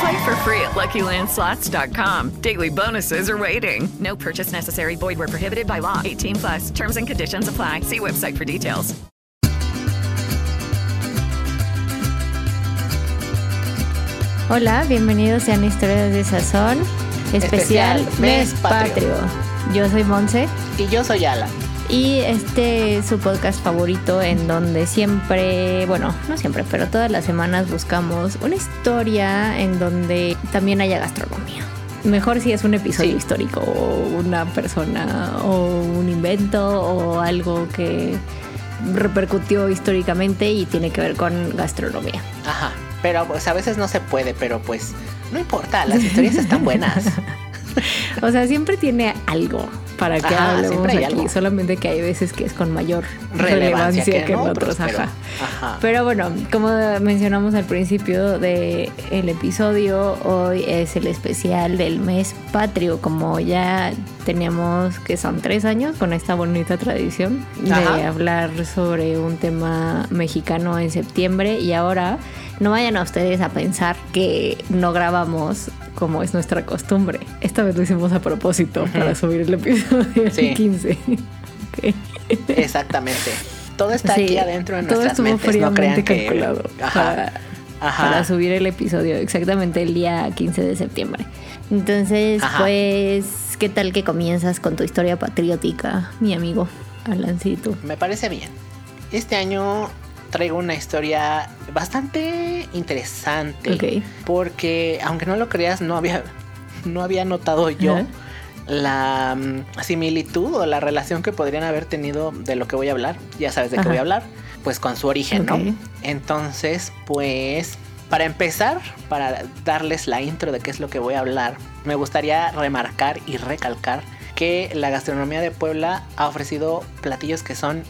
Play for free at LuckyLandSlots.com. Daily bonuses are waiting. No purchase necessary. Void where prohibited by law. 18 plus. Terms and conditions apply. See website for details. Hola, bienvenidos sean Historias de Sazón, especial, Especial Mes Mes Patrio. Patrio. Yo soy Monse Y yo soy Alan. Y este es su podcast favorito en donde siempre, bueno, no siempre, pero todas las semanas buscamos una historia en donde también haya gastronomía. Mejor si es un episodio Sí. histórico o una persona o un invento o algo que repercutió históricamente y tiene que ver con gastronomía. Ajá. Pero pues a veces no se puede, pero pues no importa, las historias están buenas. O sea, siempre tiene algo para que Ajá, hablemos aquí. algo. Solamente que hay veces que es con mayor Relevancia relevancia, que que, en en otros, otros. pero- ajá. ajá. Pero bueno, como mencionamos al principio del episodio, hoy es el especial del mes patrio. Como ya teníamos que son tres años con esta bonita tradición de hablar sobre un tema mexicano en septiembre y ahora no vayan a ustedes a pensar que no grabamos como es nuestra costumbre. Esta vez lo hicimos a propósito para subir el episodio Sí. 15. Ok. Exactamente. Todo está Sí, aquí adentro de todo nuestras estuvo mentes. No crean que. calculado Ajá. para, Ajá. para subir el episodio exactamente el día 15 de septiembre. Entonces, Ajá. pues, ¿qué tal que comienzas con tu historia patriótica, mi amigo Alancito? Me parece bien. Este año traigo una historia bastante interesante. Ok. Porque, aunque no lo creas, no había, no había notado yo la mm, similitud o la relación que podrían haber tenido de lo que voy a hablar. Ya sabes de qué voy a hablar. Pues con su origen. ¿no? Entonces, pues, para empezar, para darles la intro de qué es lo que voy a hablar, me gustaría remarcar y recalcar que la gastronomía de Puebla ha ofrecido platillos que son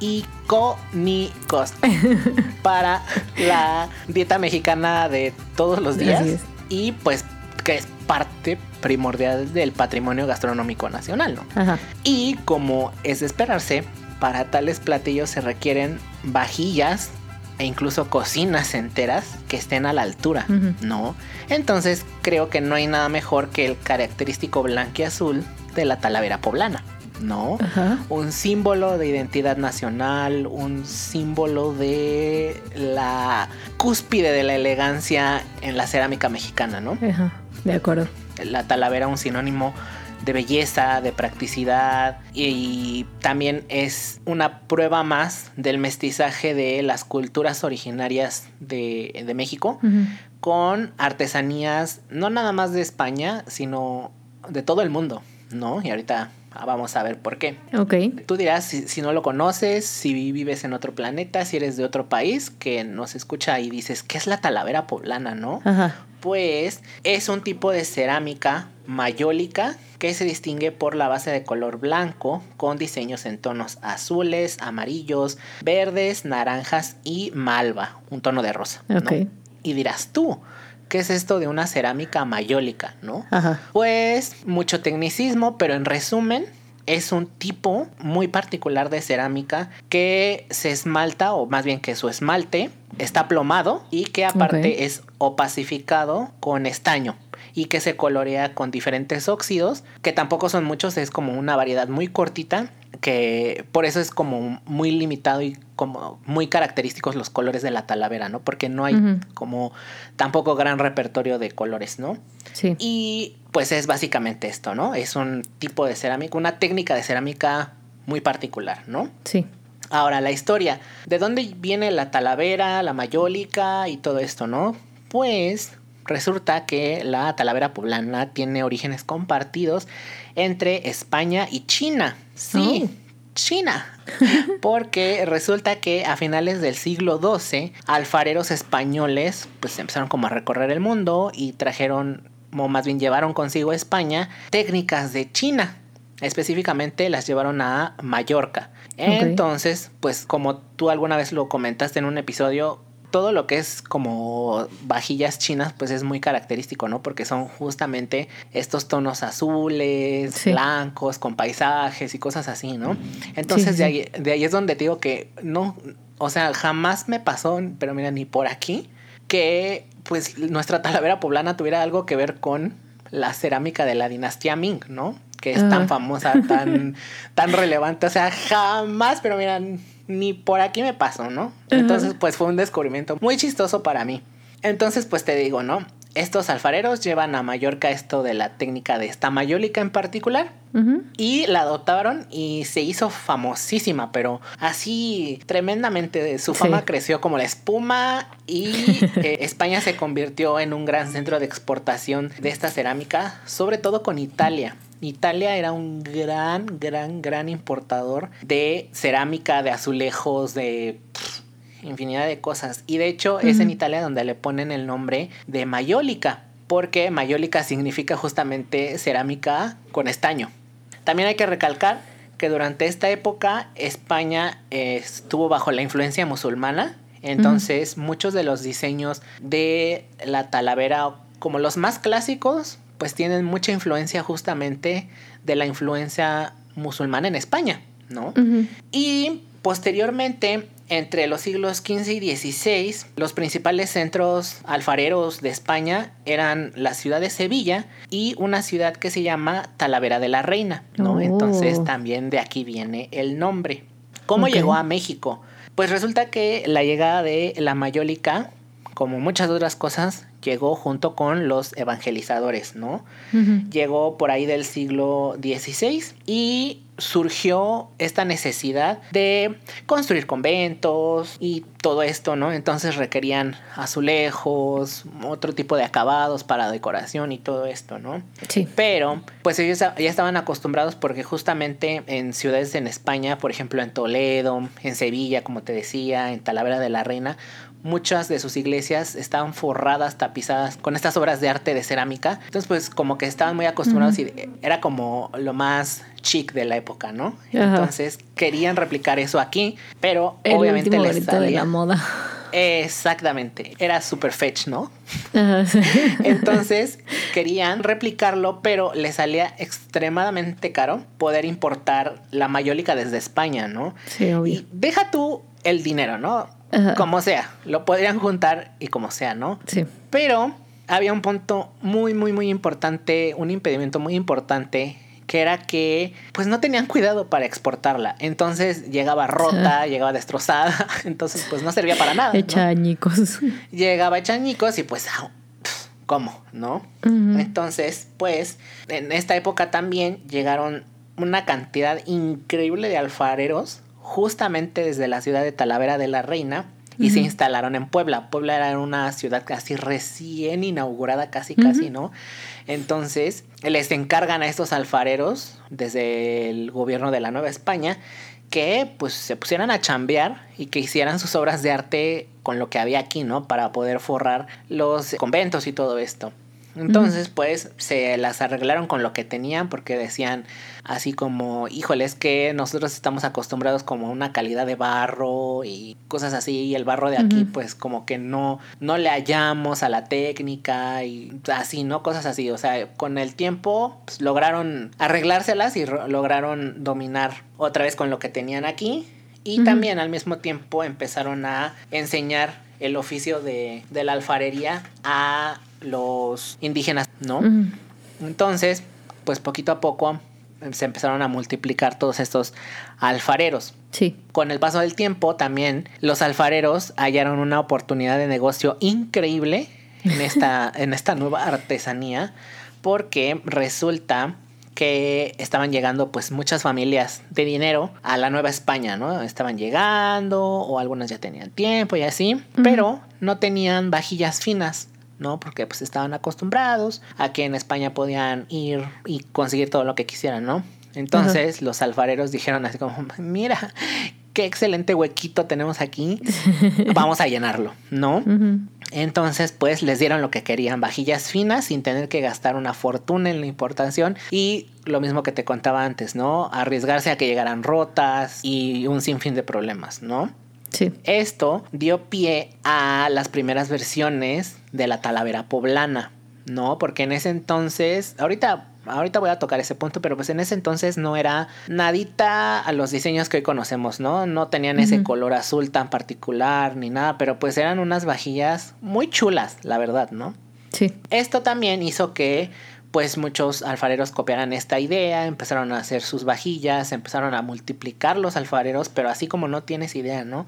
icónicos para la dieta mexicana de todos los días y pues que es parte primordial del patrimonio gastronómico nacional, ¿no? Ajá. Y como es de esperarse, para tales platillos se requieren vajillas e incluso cocinas enteras que estén a la altura. ¿no? Entonces creo que no hay nada mejor que el característico blanquiazul de la talavera poblana, ¿no? Un símbolo de identidad nacional, un símbolo de la cúspide de la elegancia en la cerámica mexicana, ¿no? De acuerdo. la talavera un sinónimo de belleza, de practicidad y también es una prueba más del mestizaje de las culturas originarias de, de México con artesanías no nada más de España, sino de todo el mundo, ¿no? Y ahorita vamos a ver por qué. Ok. Tú dirás si, si no lo conoces, si vives en otro planeta, si eres de otro país, que nos escucha y dices, ¿qué es la talavera poblana, no? Ajá. Pues es un tipo de cerámica mayólica que se distingue por la base de color blanco con diseños en tonos azules, amarillos, verdes, naranjas y malva, un tono de rosa. ¿no? Ok. Y dirás tú, ¿qué es esto de una cerámica mayólica, no? Ajá. Pues mucho tecnicismo, pero en resumen es un tipo muy particular de cerámica que se esmalta, o más bien que su esmalte está plomado y que aparte es opacificado con estaño y que se colorea con diferentes óxidos, que tampoco son muchos, es como una variedad muy cortita, que por eso es como muy limitado y como muy característicos los colores de la talavera, ¿no? Porque no hay como tampoco gran repertorio de colores, ¿no? Sí. Y pues es básicamente esto, ¿no? Es un tipo de cerámica, una técnica de cerámica muy particular, ¿no? Sí. Ahora, la historia. ¿De dónde viene la talavera, la mayólica y todo esto, no? Pues resulta que la talavera poblana tiene orígenes compartidos entre España y China. Sí, Oh. China. Porque resulta que a finales del siglo XII, alfareros españoles pues empezaron como a recorrer el mundo y trajeron, o más bien llevaron consigo a España, técnicas de China. Específicamente las llevaron a Mallorca. Entonces, pues como tú alguna vez lo comentaste en un episodio, todo lo que es como vajillas chinas, pues es muy característico, ¿no? Porque son justamente estos tonos azules, Sí. blancos, con paisajes y cosas así, ¿no? Entonces Sí, sí, de, ahí, de ahí es donde te digo que no, o sea, jamás me pasó, pero mira, ni por aquí, que pues nuestra talavera poblana tuviera algo que ver con la cerámica de la dinastía Ming, ¿no? Que es tan famosa, tan, tan relevante. O sea, jamás, pero mira, ni por aquí me pasó, ¿no? Entonces, pues fue un descubrimiento muy chistoso para mí. Entonces, pues te digo, ¿no? Estos alfareros llevan a Mallorca esto de la técnica de esta mayólica en particular. Y la adoptaron y se hizo famosísima, pero así tremendamente. Su Sí. fama creció como la espuma y eh, España se convirtió en un gran centro de exportación de esta cerámica, sobre todo con Italia. Italia era un gran, gran, gran importador de cerámica, de azulejos, de pff, infinidad de cosas. Y de hecho es en Italia donde le ponen el nombre de mayólica, porque mayólica significa justamente cerámica con estaño. También hay que recalcar que durante esta época España eh, estuvo bajo la influencia musulmana, entonces muchos de los diseños de la talavera, como los más clásicos, pues tienen mucha influencia justamente de la influencia musulmana en España, ¿no? Y posteriormente, entre los siglos XV y XVI, los principales centros alfareros de España eran la ciudad de Sevilla y una ciudad que se llama Talavera de la Reina, ¿no? Oh. Entonces también de aquí viene el nombre. ¿Cómo llegó a México? Pues resulta que la llegada de la mayólica, como muchas otras cosas, llegó junto con los evangelizadores, ¿no? Llegó por ahí del siglo XVI y surgió esta necesidad de construir conventos y todo esto, ¿no? Entonces requerían azulejos, otro tipo de acabados para decoración y todo esto, ¿no? Sí. Pero, pues ellos ya estaban acostumbrados porque justamente en ciudades en España, por ejemplo en Toledo, en Sevilla, como te decía, en Talavera de la Reina, muchas de sus iglesias estaban forradas, tapizadas con estas obras de arte de cerámica. Entonces, pues como que estaban muy acostumbrados y era como lo más chic de la época, ¿no? Entonces querían replicar eso aquí, pero El obviamente último les grito de salía- la moda. Exactamente, era super fetch, ¿no? Entonces querían replicarlo, pero les salía extremadamente caro poder importar la mayólica desde España, ¿no? Sí, obvio. Y deja tú el dinero, ¿no? Ajá. Como sea, lo podrían juntar y como sea, ¿no? Sí. Pero había un punto muy, muy, muy importante, un impedimento muy importante, que era que pues no tenían cuidado para exportarla. Entonces llegaba rota, llegaba destrozada, entonces pues no servía para nada. ¿no? Hecha añicos. llegaba hecha añicos y pues, ¿cómo? ¿No? Entonces, pues, en esta época también llegaron una cantidad increíble de alfareros, justamente desde la ciudad de Talavera de la Reina, y se instalaron en Puebla. Puebla era una ciudad casi recién inaugurada, casi, casi, ¿no? Entonces, les encargan a estos alfareros, desde el gobierno de la Nueva España, que pues se pusieran a chambear y que hicieran sus obras de arte con lo que había aquí, ¿no? Para poder forrar los conventos y todo esto. Entonces, pues, se las arreglaron con lo que tenían porque decían así como, híjole, es que nosotros estamos acostumbrados como a una calidad de barro y cosas así, y el barro de aquí, pues, como que no, no le hallamos a la técnica y así, ¿no? Cosas así, o sea, con el tiempo pues, lograron arreglárselas y ro- lograron dominar otra vez con lo que tenían aquí. Y también al mismo tiempo empezaron a enseñar el oficio de, de la alfarería a los indígenas, ¿no? Entonces, pues poquito a poco eh, se empezaron a multiplicar todos estos alfareros. Sí. Con el paso del tiempo también los alfareros hallaron una oportunidad de negocio increíble en esta, en esta nueva artesanía porque resulta que estaban llegando pues muchas familias de dinero a la Nueva España, ¿no? Estaban llegando o algunas ya tenían tiempo y así, pero no tenían vajillas finas. ¿No? Porque pues estaban acostumbrados a que en España podían ir y conseguir todo lo que quisieran, ¿no? Entonces los alfareros dijeron así como, mira, qué excelente huequito tenemos aquí, vamos a llenarlo, ¿no? Entonces, pues les dieron lo que querían, vajillas finas sin tener que gastar una fortuna en la importación y lo mismo que te contaba antes, ¿no? Arriesgarse a que llegaran rotas y un sinfín de problemas, ¿no? Sí. Esto dio pie a las primeras versiones de la talavera poblana, ¿no? Porque en ese entonces, ahorita ahorita voy a tocar ese punto, pero pues en ese entonces no era nadita a los diseños que hoy conocemos, ¿no? No tenían ese color azul tan particular ni nada, pero pues eran unas vajillas muy chulas, la verdad, ¿no? Sí. Esto también hizo que pues muchos alfareros copiaran esta idea, empezaron a hacer sus vajillas, empezaron a multiplicar los alfareros, pero así como no tienes idea, ¿no?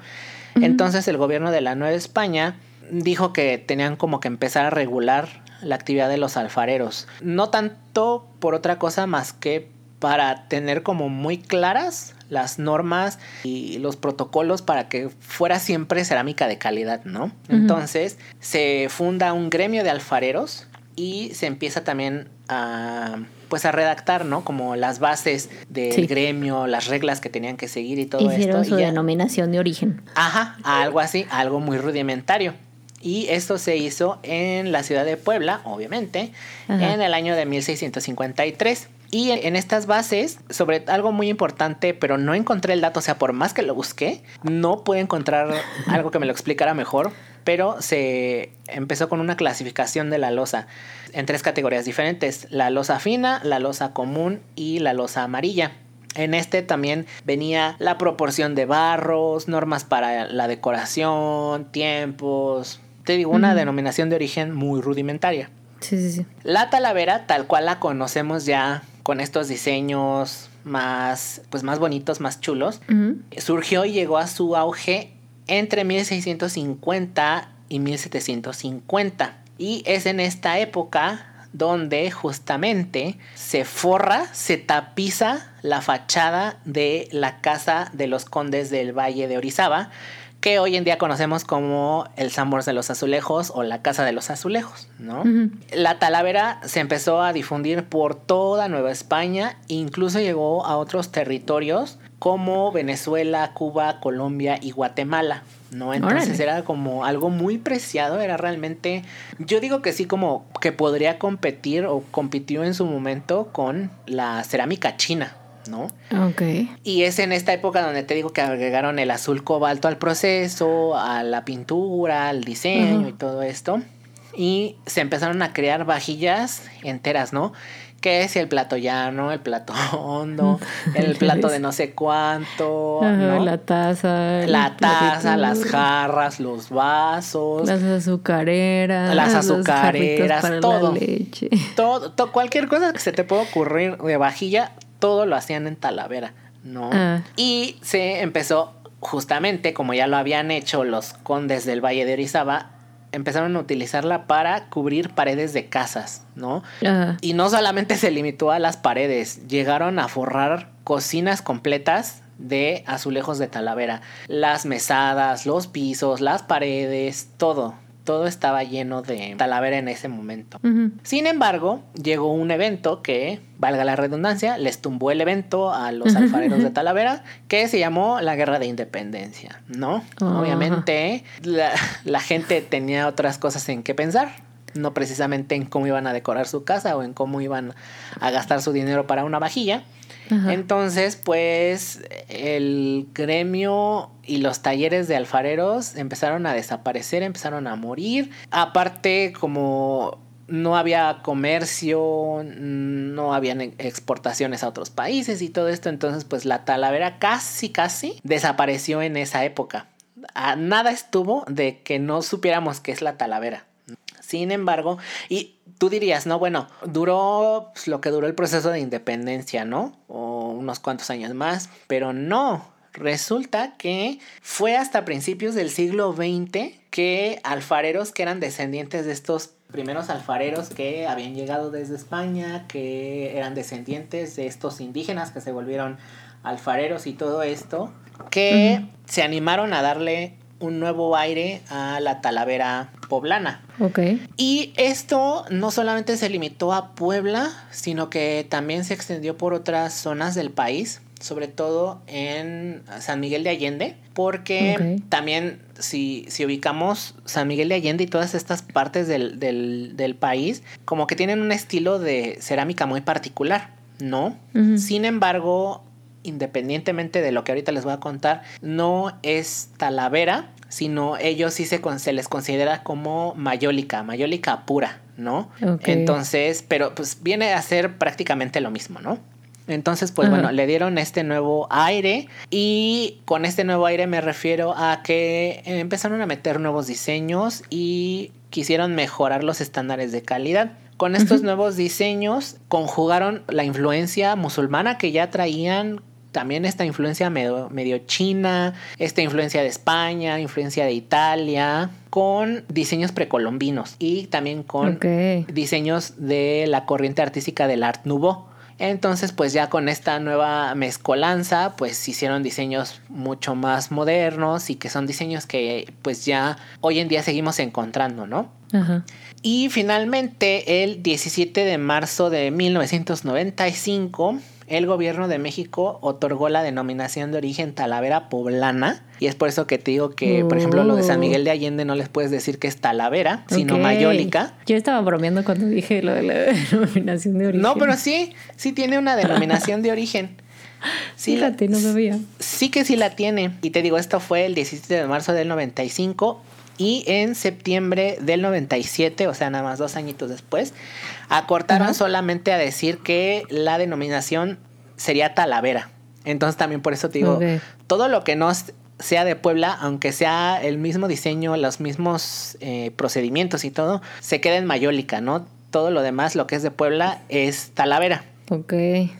Entonces el gobierno de la Nueva España dijo que tenían como que empezar a regular la actividad de los alfareros. No tanto por otra cosa más que para tener como muy claras las normas y los protocolos para que fuera siempre cerámica de calidad, ¿no? Entonces se funda un gremio de alfareros y se empieza también a pues a redactar, ¿no? Como las bases del gremio, las reglas que tenían que seguir y todo Hicieron esto. su y denominación de origen. Ajá, algo así, algo muy rudimentario. Y esto se hizo en la ciudad de Puebla, obviamente, en el año de 1653. Y en, estas bases, sobre algo muy importante, pero no encontré el dato, o sea, por más que lo busqué, no pude encontrar algo que me lo explicara mejor, pero se empezó con una clasificación de la losa en tres categorías diferentes, la losa fina, la losa común y la losa amarilla. En este también venía la proporción de barros, normas para la decoración, tiempos, te digo, una denominación de origen muy rudimentaria. Sí, sí, sí. La talavera, tal cual la conocemos ya con estos diseños más, pues más bonitos, más chulos, surgió y llegó a su auge entre 1650 y 1750. Y es en esta época donde justamente se forra, se tapiza la fachada de la casa de los condes del Valle de Orizaba, que hoy en día conocemos como el Sambors de los Azulejos o la Casa de los Azulejos, ¿no? La talavera se empezó a difundir por toda Nueva España, incluso llegó a otros territorios como Venezuela, Cuba, Colombia y Guatemala. ¿no? Entonces era como algo muy preciado, era realmente, yo digo que sí, como que podría competir o compitió en su momento con la cerámica china, ¿no? Ok. Y es en esta época donde te digo que agregaron el azul cobalto al proceso, a la pintura, al diseño y todo esto. Y se empezaron a crear vajillas enteras, ¿no? Que es el plato llano, el plato hondo, el plato de no sé cuánto, ¿no? la taza, la taza, las jarras, los vasos, las azucareras, las azucareras, todo, leche. todo, todo, cualquier cosa que se te pueda ocurrir de vajilla, todo lo hacían en Talavera, ¿no? Ah. Y se empezó justamente como ya lo habían hecho los condes del Valle de Orizaba empezaron a utilizarla para cubrir paredes de casas, ¿no? Ajá. Y no solamente se limitó a las paredes, llegaron a forrar cocinas completas de azulejos de talavera. Las mesadas, los pisos, las paredes, todo. Todo estaba lleno de talavera en ese momento. Sin embargo, llegó un evento que, valga la redundancia, les tumbó el evento a los alfareros de Talavera, que se llamó la Guerra de Independencia, ¿no? Ajá. Obviamente, la, la gente tenía otras cosas en que pensar, no precisamente en cómo iban a decorar su casa o en cómo iban a gastar su dinero para una vajilla. Ajá. Entonces, pues el gremio y los talleres de alfareros empezaron a desaparecer, empezaron a morir. Aparte, como no había comercio, no habían exportaciones a otros países y todo esto, entonces pues la talavera casi, casi desapareció en esa época. A nada estuvo de que no supiéramos qué es la talavera. Sin embargo, y tú dirías, no, bueno, duró pues, lo que duró el proceso de independencia, ¿no? O unos cuantos años más, pero no. Resulta que fue hasta principios del siglo XX que alfareros que eran descendientes de estos primeros alfareros que habían llegado desde España, que eran descendientes de estos indígenas que se volvieron alfareros y todo esto, que se animaron a darle un nuevo aire a la talavera poblana. Ok. Y esto no solamente se limitó a Puebla, sino que también se extendió por otras zonas del país, sobre todo en San Miguel de Allende, porque también si, si ubicamos San Miguel de Allende y todas estas partes del, del- del país, como que tienen un estilo de cerámica muy particular, ¿no? Sin embargo, independientemente de lo que ahorita les voy a contar, no es talavera, sino ellos sí se, les considera como mayólica, mayólica pura, ¿no? Entonces, pero pues viene a ser prácticamente lo mismo, ¿no? Entonces, pues Ajá. bueno, le dieron este nuevo aire y con este nuevo aire me refiero a que empezaron a meter nuevos diseños y quisieron mejorar los estándares de calidad. Con estos nuevos diseños conjugaron la influencia musulmana que ya traían también esta influencia medio, medio china, esta influencia de España, influencia de Italia, con diseños precolombinos y también con diseños de la corriente artística del Art Nouveau. Entonces, pues ya con esta nueva mezcolanza, pues hicieron diseños mucho más modernos y que son diseños que pues ya hoy en día seguimos encontrando, ¿no? Ajá. Y finalmente, el 17 de marzo de 1995, el gobierno de México otorgó la denominación de origen Talavera Poblana. Y es por eso que te digo que, por ejemplo, lo de San Miguel de Allende no les puedes decir que es Talavera, sino. Mayólica. Yo estaba bromeando cuando dije lo de la denominación de origen. No, pero sí, sí tiene una denominación de origen. Sí, la- Fíjate, no sabía. sí que sí la tiene. Y te digo, esto fue el 17 de marzo del 95 y en septiembre del 97, o sea, nada más dos añitos después, acortaron solamente a decir que la denominación sería Talavera. Entonces también por eso te digo, todo lo que no sea de Puebla, aunque sea el mismo diseño, los mismos eh, procedimientos y todo, se queda en Mayólica, ¿no? Todo lo demás, lo que es de Puebla, es Talavera. Ok.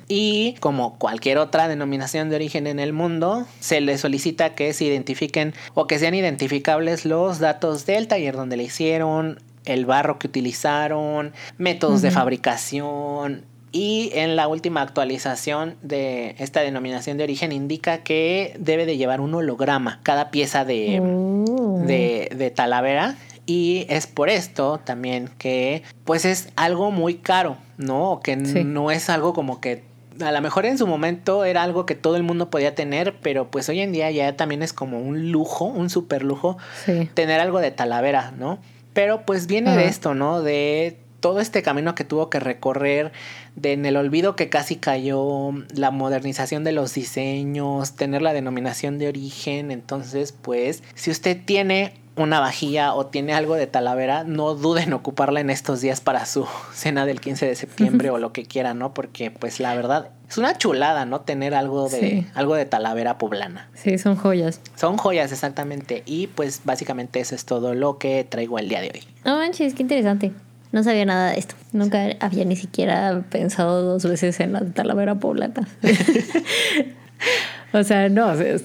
Y como cualquier otra denominación de origen en el mundo, se le solicita que se identifiquen o que sean identificables los datos del taller donde le hicieron, el barro que utilizaron, métodos de fabricación. Y en la última actualización de esta denominación de origen indica que debe de llevar un holograma cada pieza de, Oh. de, de Talavera. Y es por esto también que pues es algo muy caro, ¿no? Que Sí. no es algo como que a lo mejor en su momento era algo que todo el mundo podía tener, pero pues hoy en día ya también es como un lujo, un super lujo Sí. tener algo de Talavera, ¿no? Pero pues viene de esto, ¿no? De todo este camino que tuvo que recorrer, de en el olvido que casi cayó, la modernización de los diseños, tener la denominación de origen. Entonces, pues, si usted tiene una vajilla o tiene algo de Talavera, no duden en ocuparla en estos días para su cena del 15 de septiembre o lo que quiera, ¿no? Porque, pues, la verdad, es una chulada, ¿no? Tener algo de, Sí. algo de Talavera poblana. Sí, son joyas. Son joyas, exactamente. Y pues básicamente eso es todo lo que traigo el día de hoy. No manches, qué interesante. No sabía nada de esto. Nunca había ni siquiera pensado dos veces en la talavera poblana. o sea, no, o sea,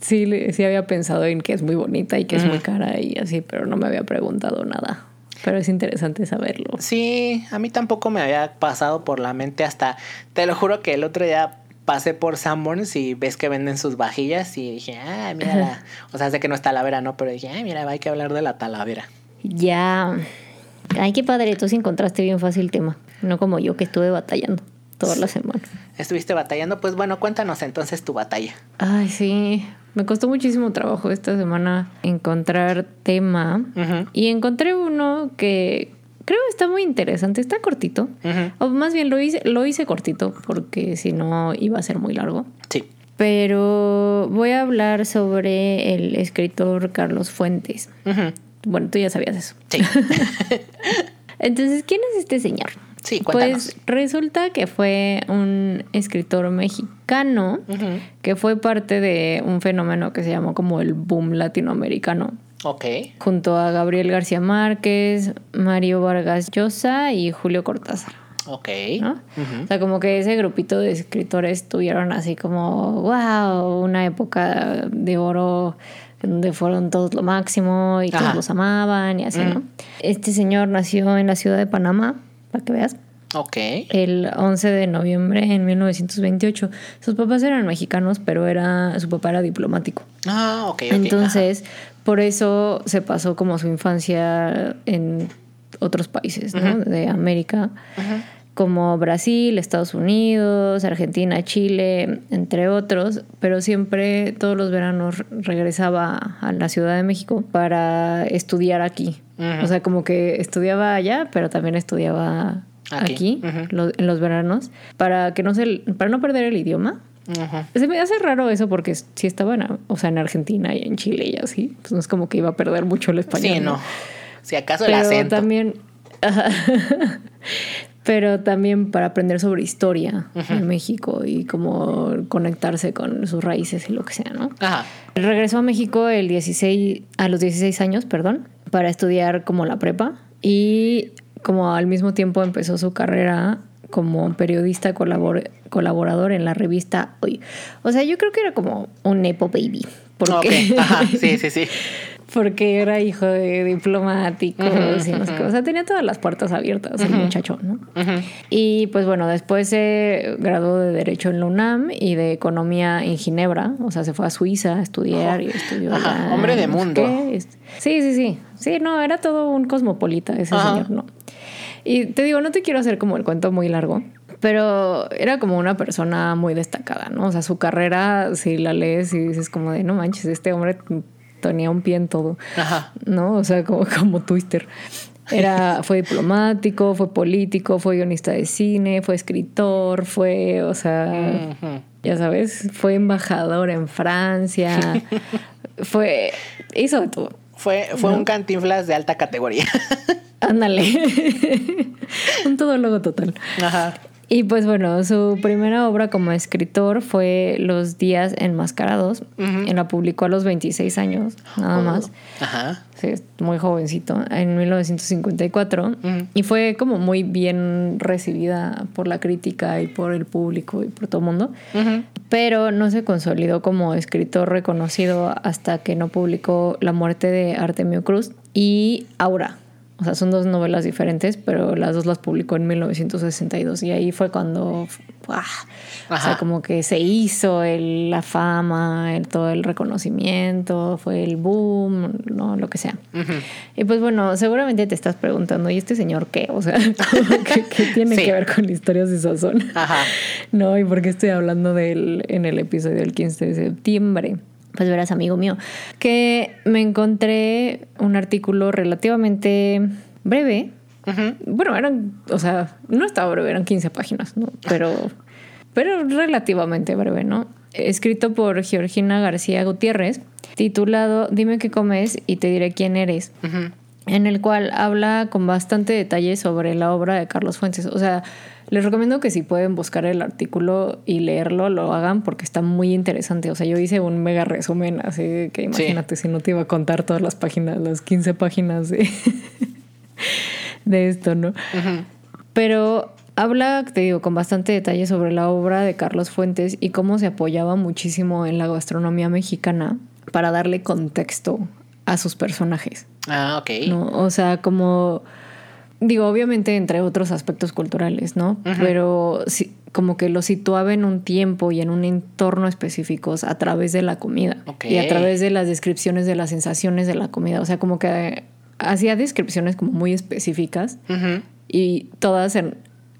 sí, sí había pensado en que es muy bonita y que es muy cara y así, pero no me había preguntado nada. Pero es interesante saberlo. Sí, a mí tampoco me había pasado por la mente hasta, te lo juro que el otro día pasé por Sanborns y ves que venden sus vajillas y dije, ah, mira, la-". o sea, sé que no es talavera, ¿no? Pero dije, ah, mira, hay que hablar de la talavera. Ya. Ay, qué padre. Tú sí encontraste bien fácil el tema. No como yo que estuve batallando toda la semana. ¿Estuviste batallando? Pues bueno, cuéntanos entonces tu batalla. Ay, sí. Me costó muchísimo trabajo esta semana encontrar tema. Ujú. Y encontré uno que creo está muy interesante. Está cortito. O más bien lo hice, lo hice cortito porque si no iba a ser muy largo. Sí. Pero voy a hablar sobre el escritor Carlos Fuentes. Bueno, tú ya sabías eso. Sí. Entonces, ¿quién es este señor? Sí, cuéntanos. Pues resulta que fue un escritor mexicano que fue parte de un fenómeno que se llamó como el boom latinoamericano, Ok. junto a Gabriel García Márquez, Mario Vargas Llosa y Julio Cortázar. Ok. O sea, como que ese grupito de escritores tuvieron así como, wow, una época de oro donde fueron todos lo máximo y todos Ajá. los amaban y así, ¿no? Este señor nació en la ciudad de Panamá, para que veas, Ok. el 11 de noviembre en 1928. Sus papás eran mexicanos, pero era su papá era diplomático. Ah, ok, ok. Entonces, por eso se pasó como su infancia en otros países ¿no? de América, como Brasil, Estados Unidos, Argentina, Chile, entre otros, pero siempre todos los veranos regresaba a la Ciudad de México para estudiar aquí. O sea, como que estudiaba allá, pero también estudiaba Aquí. aquí, Ujú. lo- en los veranos, para que no se, para no perder el idioma. Se me hace raro eso porque si estaba en, o sea, en Argentina y en Chile y así, pues no es como que iba a perder mucho el español. Sí, no. Si acaso el acento. también, pero también para aprender sobre historia de México y cómo conectarse con sus raíces y lo que sea, ¿no? Ajá. Regresó a México el 16, a los 16 años, perdón, para estudiar como la prepa y como al mismo tiempo empezó su carrera como periodista colabor- colaborador en la revista Hoy. O sea, yo creo que era como un Nepo Baby. Porque, Ok. Ajá. Sí, sí, sí. porque era hijo de diplomáticos y. O sea, tenía todas las puertas abiertas el muchacho, ¿no? Y pues bueno, después se graduó de Derecho en la UNAM y de Economía en Ginebra. O sea, se fue a Suiza a estudiar y estudió. Ajá, allá, hombre de no mundo. qué. Sí, sí, sí. Sí, no, era todo un cosmopolita ese señor, ¿no? Y te digo, no te quiero hacer como el cuento muy largo, pero era como una persona muy destacada, ¿no? O sea, su carrera, si la lees y dices como de, no manches, este hombre tenía un pie en todo, Ajá. ¿no? O sea, como, como Twister. Era, fue diplomático, fue político, fue guionista de cine, fue escritor, fue, o sea, ya sabes, fue embajador en Francia, fue, hizo de todo. Fue, fue un cantinflas de alta categoría. Ándale. un todólogo total. Ajá. Y pues bueno, su primera obra como escritor fue Los días enmascarados. Y la publicó a los 26 años, nada Oh. más. Ajá. Sí, muy jovencito, en 1954. Y fue como muy bien recibida por la crítica y por el público y por todo el mundo. Pero no se consolidó como escritor reconocido hasta que no publicó La muerte de Artemio Cruz y Aura. O sea, son dos novelas diferentes, pero las dos las publicó en 1962. Y ahí fue cuando, ¡buah! o sea, como que se hizo el- la fama, el, todo el reconocimiento, fue el boom, ¿no? Lo que sea. Y pues bueno, seguramente te estás preguntando, ¿y este señor qué? O sea, ¿qué, qué tiene Sí. que ver con historias de sazón? Ajá. No, ¿y por qué estoy hablando de él en el episodio del 15 de septiembre? Pues verás, amigo mío, que me encontré un artículo relativamente breve. Bueno, eran, o sea, no estaba breve, eran 15 páginas, ¿no? Pero, pero relativamente breve, ¿no? Escrito por Georgina García Gutiérrez, titulado Dime qué comes y te diré quién eres en el cual habla con bastante detalle sobre la obra de Carlos Fuentes. O sea, les recomiendo que si pueden buscar el artículo y leerlo, lo hagan porque está muy interesante. O sea, yo hice un mega resumen, así que imagínate si no te iba a contar todas las páginas, las 15 páginas de, de esto, ¿no? Pero habla, te digo, con bastante detalle sobre la obra de Carlos Fuentes y cómo se apoyaba muchísimo en la gastronomía mexicana para darle contexto a sus personajes. Ah, ok. ¿no? O sea, como digo, obviamente entre otros aspectos culturales, ¿no? Pero sí, como que lo situaba en un tiempo y en un entorno específicos a través de la comida y a través de las descripciones de las sensaciones de la comida. O sea, como que hacía descripciones como muy específicas y todas en,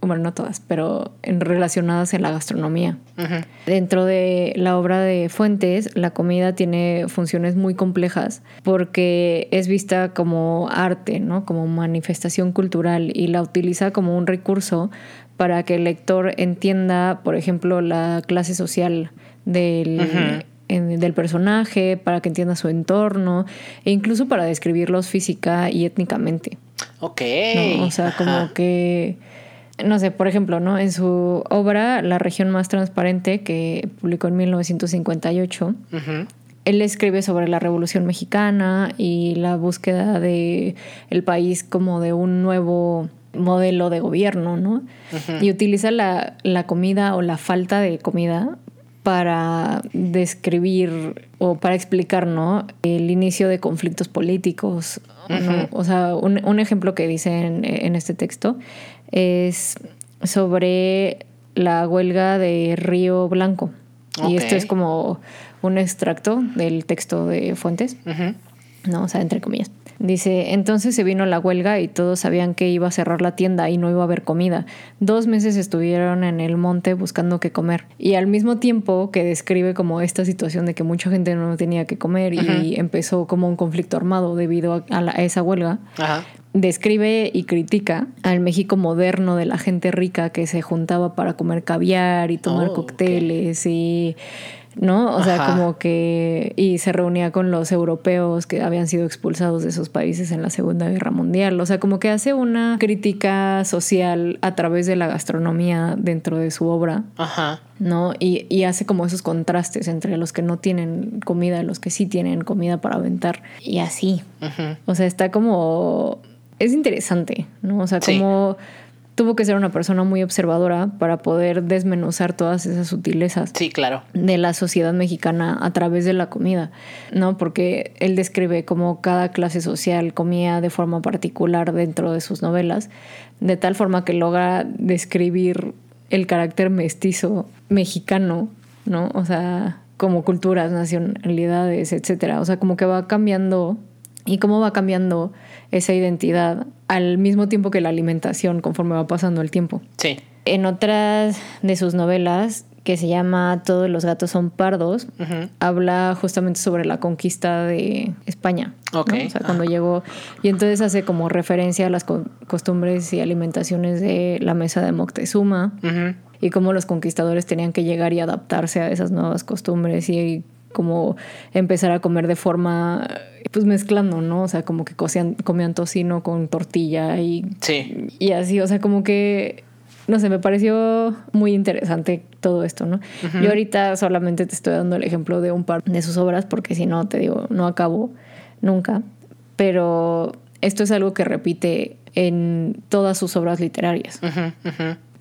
bueno, no todas, pero en relacionadas en la gastronomía. Dentro de la obra de Fuentes, la comida tiene funciones muy complejas porque es vista como arte, ¿no? Como manifestación cultural y la utiliza como un recurso para que el lector entienda, por ejemplo, la clase social del, en- del personaje, para que entienda su entorno e incluso para describirlos física y étnicamente. Ok. ¿no? O sea, como que, no sé, por ejemplo, ¿no? En su obra La región más transparente, que publicó en 1958, Ujú. él escribe sobre la Revolución Mexicana y la búsqueda de el país como de un nuevo modelo de gobierno, ¿no? Y utiliza la, la comida o la falta de comida para describir o para explicar, ¿no? El inicio de conflictos políticos. ¿no? O sea, un, un ejemplo que dice en, en este texto es sobre la huelga de Río Blanco. Y esto es como un extracto del texto de Fuentes. ¿No? O sea, entre comillas. Dice, entonces se vino la huelga y todos sabían que iba a cerrar la tienda y no iba a haber comida. Dos meses estuvieron en el monte buscando qué comer. Y al mismo tiempo que describe como esta situación de que mucha gente no tenía que comer y empezó como un conflicto armado debido a, la- a esa huelga, Ajá. describe y critica al México moderno de la gente rica que se juntaba para comer caviar y tomar Oh, cócteles y no, o sea, Ajá. como que y se reunía con los europeos que habían sido expulsados de esos países en la Segunda Guerra Mundial, o sea, como que hace una crítica social a través de la gastronomía dentro de su obra. Ajá. ¿no? Y, y hace como esos contrastes entre los que no tienen comida y los que sí tienen comida para aventar. Y así. Ujú. O sea, está como. Es interesante, ¿no? O sea, Sí. como tuvo que ser una persona muy observadora para poder desmenuzar todas esas sutilezas Sí, claro. de la sociedad mexicana a través de la comida, ¿no? Porque él describe cómo cada clase social comía de forma particular dentro de sus novelas, de tal forma que logra describir el carácter mestizo mexicano, ¿no? O sea, como culturas, nacionalidades, etcétera. O sea, como que va cambiando y cómo va cambiando esa identidad al mismo tiempo que la alimentación conforme va pasando el tiempo. Sí. En otras de sus novelas, que se llama Todos los gatos son pardos, habla justamente sobre la conquista de España. ¿no? Ok, O sea, cuando llegó. Y entonces hace como referencia a las co- costumbres y alimentaciones de la mesa de Moctezuma y cómo los conquistadores tenían que llegar y adaptarse a esas nuevas costumbres y como empezar a comer de forma, pues mezclando, ¿no? O sea, como que cocían- comían tocino con tortilla y Sí. y así, o sea, como que, no sé, me pareció muy interesante todo esto, ¿no? Yo ahorita solamente te estoy dando el ejemplo de un par de sus obras, porque si no, te digo, no acabo nunca, pero esto es algo que repite en todas sus obras literarias.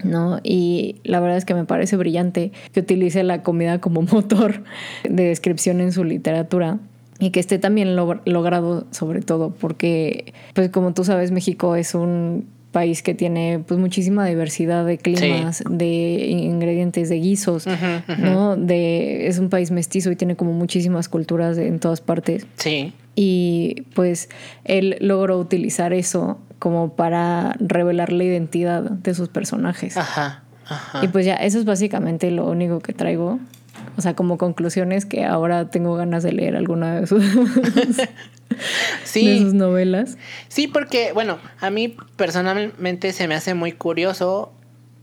¿no? Y la verdad es que me parece brillante que utilice la comida como motor de descripción en su literatura y que esté también log- logrado sobre todo porque, pues como tú sabes, México es un país que tiene pues muchísima diversidad de climas, de ingredientes, de guisos, ¿no? De, es un país mestizo y tiene como muchísimas culturas en todas partes. Sí. Y pues él logró utilizar eso como para revelar la identidad de sus personajes. Ajá. Ajá. Y pues ya, eso es básicamente lo único que traigo. O sea, como conclusiones que ahora tengo ganas de leer alguna de sus, Sí. de sus novelas. Sí, porque, bueno, a mí personalmente se me hace muy curioso,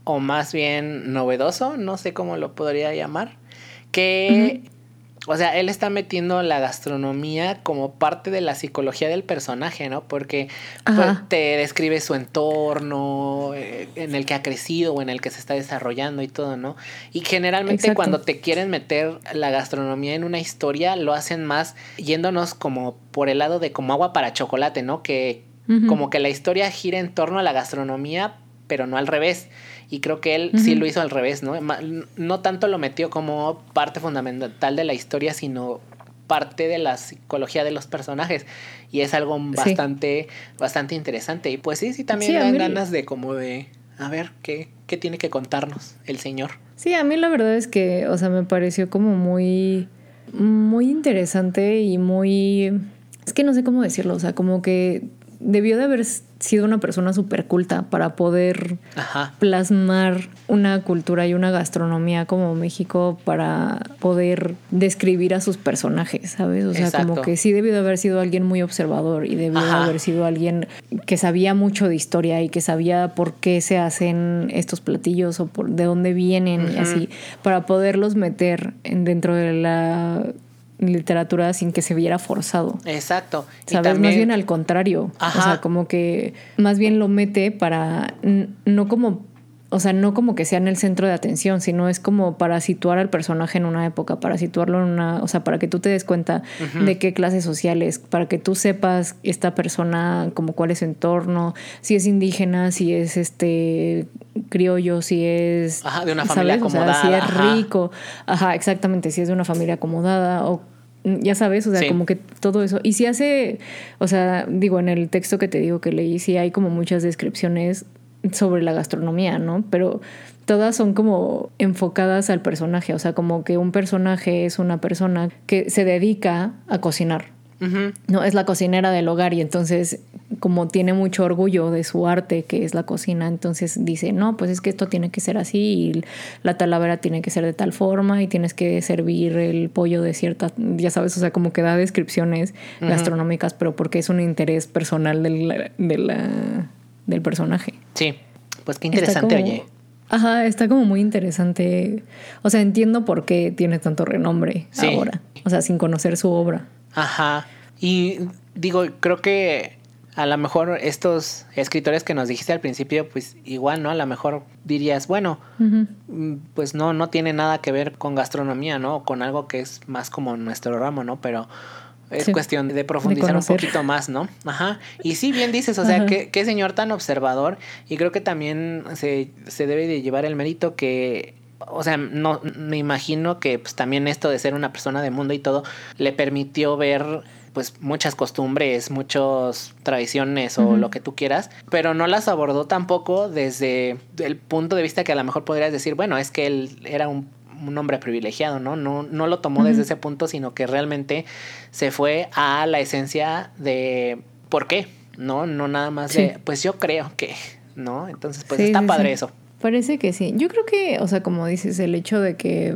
o más bien novedoso, no sé cómo lo podría llamar, que, o sea, él está metiendo la gastronomía como parte de la psicología del personaje, ¿no? Porque pues, te describe su entorno, eh, en el que ha crecido o en el que se está desarrollando y todo, ¿no? Y generalmente Exacto. cuando te quieren meter la gastronomía en una historia, lo hacen más yéndonos como por el lado de como agua para chocolate, ¿no? Que como que la historia gira en torno a la gastronomía, pero no al revés. Y creo que él sí Ujú. lo hizo al revés, ¿no? No tanto lo metió como parte fundamental de la historia, sino parte de la psicología de los personajes. Y es algo bastante, bastante interesante. Y pues sí, sí, también Sí, dan mí- ganas de como de, a ver, ¿qué, qué tiene que contarnos el señor? Sí, a mí la verdad es que, o sea, me pareció como muy, muy interesante y muy, es que no sé cómo decirlo, o sea, como que debió de haber sido una persona súper culta para poder Ajá. plasmar una cultura y una gastronomía como México para poder describir a sus personajes, ¿sabes? O sea, Exacto. como que sí debió de haber sido alguien muy observador y debió de haber sido alguien que sabía mucho de historia y que sabía por qué se hacen estos platillos o por de dónde vienen y así, para poderlos meter en- dentro de la literatura sin que se viera forzado. Exacto. Y ¿Sabes? también- Más bien al contrario. Ajá. O sea, como que más bien lo mete para no como, o sea, no como que sea en el centro de atención, sino es como para situar al personaje en una época, para situarlo en una, o sea, para que tú te des cuenta de qué clase social es, para que tú sepas esta persona como cuál es su entorno, si es indígena, si es este criollo, si es... Ajá, de una familia ¿sabes? O sea, si acomodada, es ajá. rico, ajá, exactamente, si es de una familia acomodada o... Ya sabes, o sea, Sí. como que todo eso. Y si hace, o sea, digo, en el texto que te digo que leí, sí hay como muchas descripciones sobre la gastronomía, ¿no? Pero todas son como enfocadas al personaje, o sea, como que un personaje es una persona que se dedica a cocinar. No, es la cocinera del hogar y entonces como tiene mucho orgullo de su arte que es la cocina, entonces dice, no, pues es que esto tiene que ser así y la talavera tiene que ser de tal forma y tienes que servir el pollo de cierta, ya sabes, o sea, como que da descripciones gastronómicas, pero porque es un interés personal del, de la- del personaje. Sí. Pues qué interesante, como- oye. Ajá, está como muy interesante. O sea, entiendo por qué tiene tanto renombre Sí. ahora. O sea, sin conocer su obra. Ajá. Y digo, creo que a lo mejor estos escritores que nos dijiste al principio, pues igual, ¿no? A lo mejor dirías, bueno, mm, pues no, no tiene nada que ver con gastronomía, ¿no? O con algo que es más como nuestro ramo, ¿no? Pero es Sí. cuestión de profundizar un poquito más, ¿no? Ajá. Y sí, bien dices, o sea, qué, qué señor tan observador. Y creo que también se, se debe de llevar el mérito que o sea, no me imagino que pues, también esto de ser una persona de mundo y todo le permitió ver pues muchas costumbres, muchas tradiciones o lo que tú quieras, pero no las abordó tampoco desde el punto de vista que a lo mejor podrías decir, bueno, es que él era un, un hombre privilegiado, ¿no? No, no lo tomó desde ese punto, sino que realmente se fue a la esencia de por qué, ¿no? No nada más de, pues yo creo que, ¿no? Entonces, pues Sí, está sí, padre eso. Parece que sí. Yo creo que, o sea, como dices, el hecho de que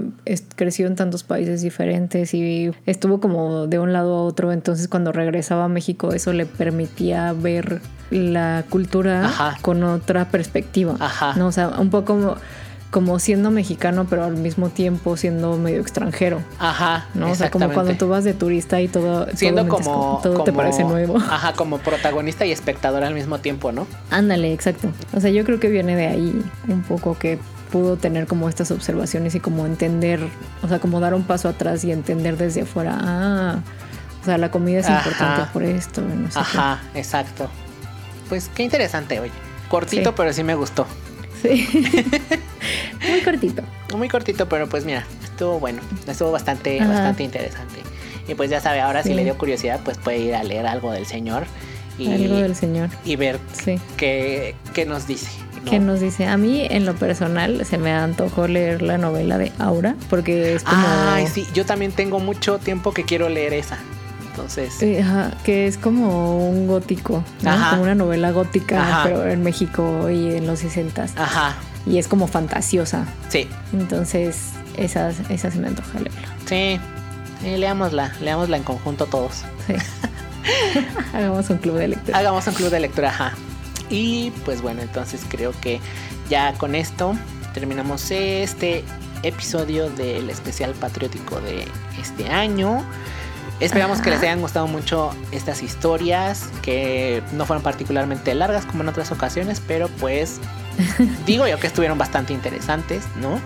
creció en tantos países diferentes y estuvo como de un lado a otro, entonces cuando regresaba a México eso le permitía ver la cultura Ajá. con otra perspectiva. Ajá. ¿no? O sea, un poco como, siendo mexicano, pero al mismo tiempo siendo medio extranjero. Ajá, ¿no? O sea, como cuando tú vas de turista y todo, siendo todo, como, todo te parece nuevo. Ajá, como protagonista y espectador al mismo tiempo, ¿no? Ándale, exacto. O sea, yo creo que viene de ahí un poco que pudo tener como estas observaciones y como entender, o sea, como dar un paso atrás y entender desde afuera, ah, o sea, la comida es Ajá. importante por esto, y no sé qué. Ajá, exacto. Pues qué interesante, oye. Cortito, Sí. pero sí me gustó. Sí. Muy cortito. Muy cortito, pero pues mira, estuvo bueno. Estuvo bastante, Ajá. bastante interesante. Y pues ya sabe, ahora si le dio curiosidad, pues puede ir a leer algo del señor y, Algo del señor. y ver Sí. qué, qué nos dice. ¿no? ¿Qué nos dice? A mí, en lo personal, se me antojó leer la novela de Aura, porque es como. Ay, sí, yo también tengo mucho tiempo que quiero leer esa. Entonces, Eh, ajá, que es como un gótico, ¿no? Ajá. como una novela gótica, Ajá. pero en México y en los 60 ajá, Y es como fantasiosa. sí, Entonces, esas, esas se me antoja leerla. sí. Sí, leámosla, leámosla en conjunto todos. Sí. Hagamos un club de lectura. Hagamos un club de lectura, ajá. Y pues bueno, entonces creo que ya con esto terminamos este episodio del especial patriótico de este año. Esperamos que les hayan gustado mucho estas historias, que no fueron particularmente largas como en otras ocasiones, pero pues digo yo que estuvieron bastante interesantes, ¿no?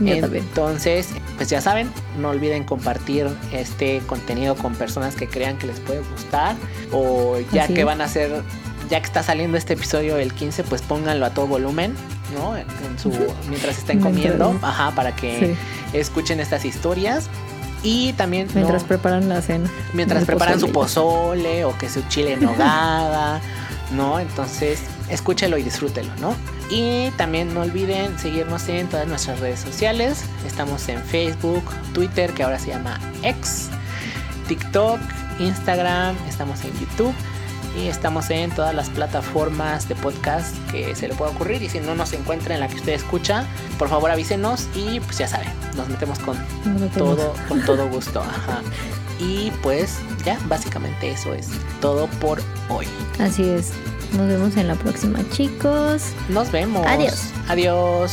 Yo también. Entonces, pues ya saben, no olviden compartir este contenido con personas que crean que les puede gustar. O ya Así que van a hacer, ya que está saliendo este episodio el 15, pues pónganlo a todo volumen, ¿no? En su, mientras estén comiendo, ajá, para que Sí. escuchen estas historias. Y también ¿no? Mientras preparan la cena. mientras preparan su pozole. pozole o que su chile en nogada, ¿no? Entonces, escúchelo y disfrútelo, ¿no? Y también no olviden seguirnos en todas nuestras redes sociales. Estamos en Facebook, Twitter, que ahora se llama X, TikTok, Instagram, estamos en YouTube y estamos en todas las plataformas de podcast que se le pueda ocurrir. Y si no nos encuentra en la que usted escucha, por favor avísenos y pues ya saben, nos metemos con Nos metemos. todo, con todo gusto. Ajá. Y pues ya, básicamente eso es todo por hoy. Así es. Nos vemos en la próxima, chicos. Nos vemos. Adiós. Adiós.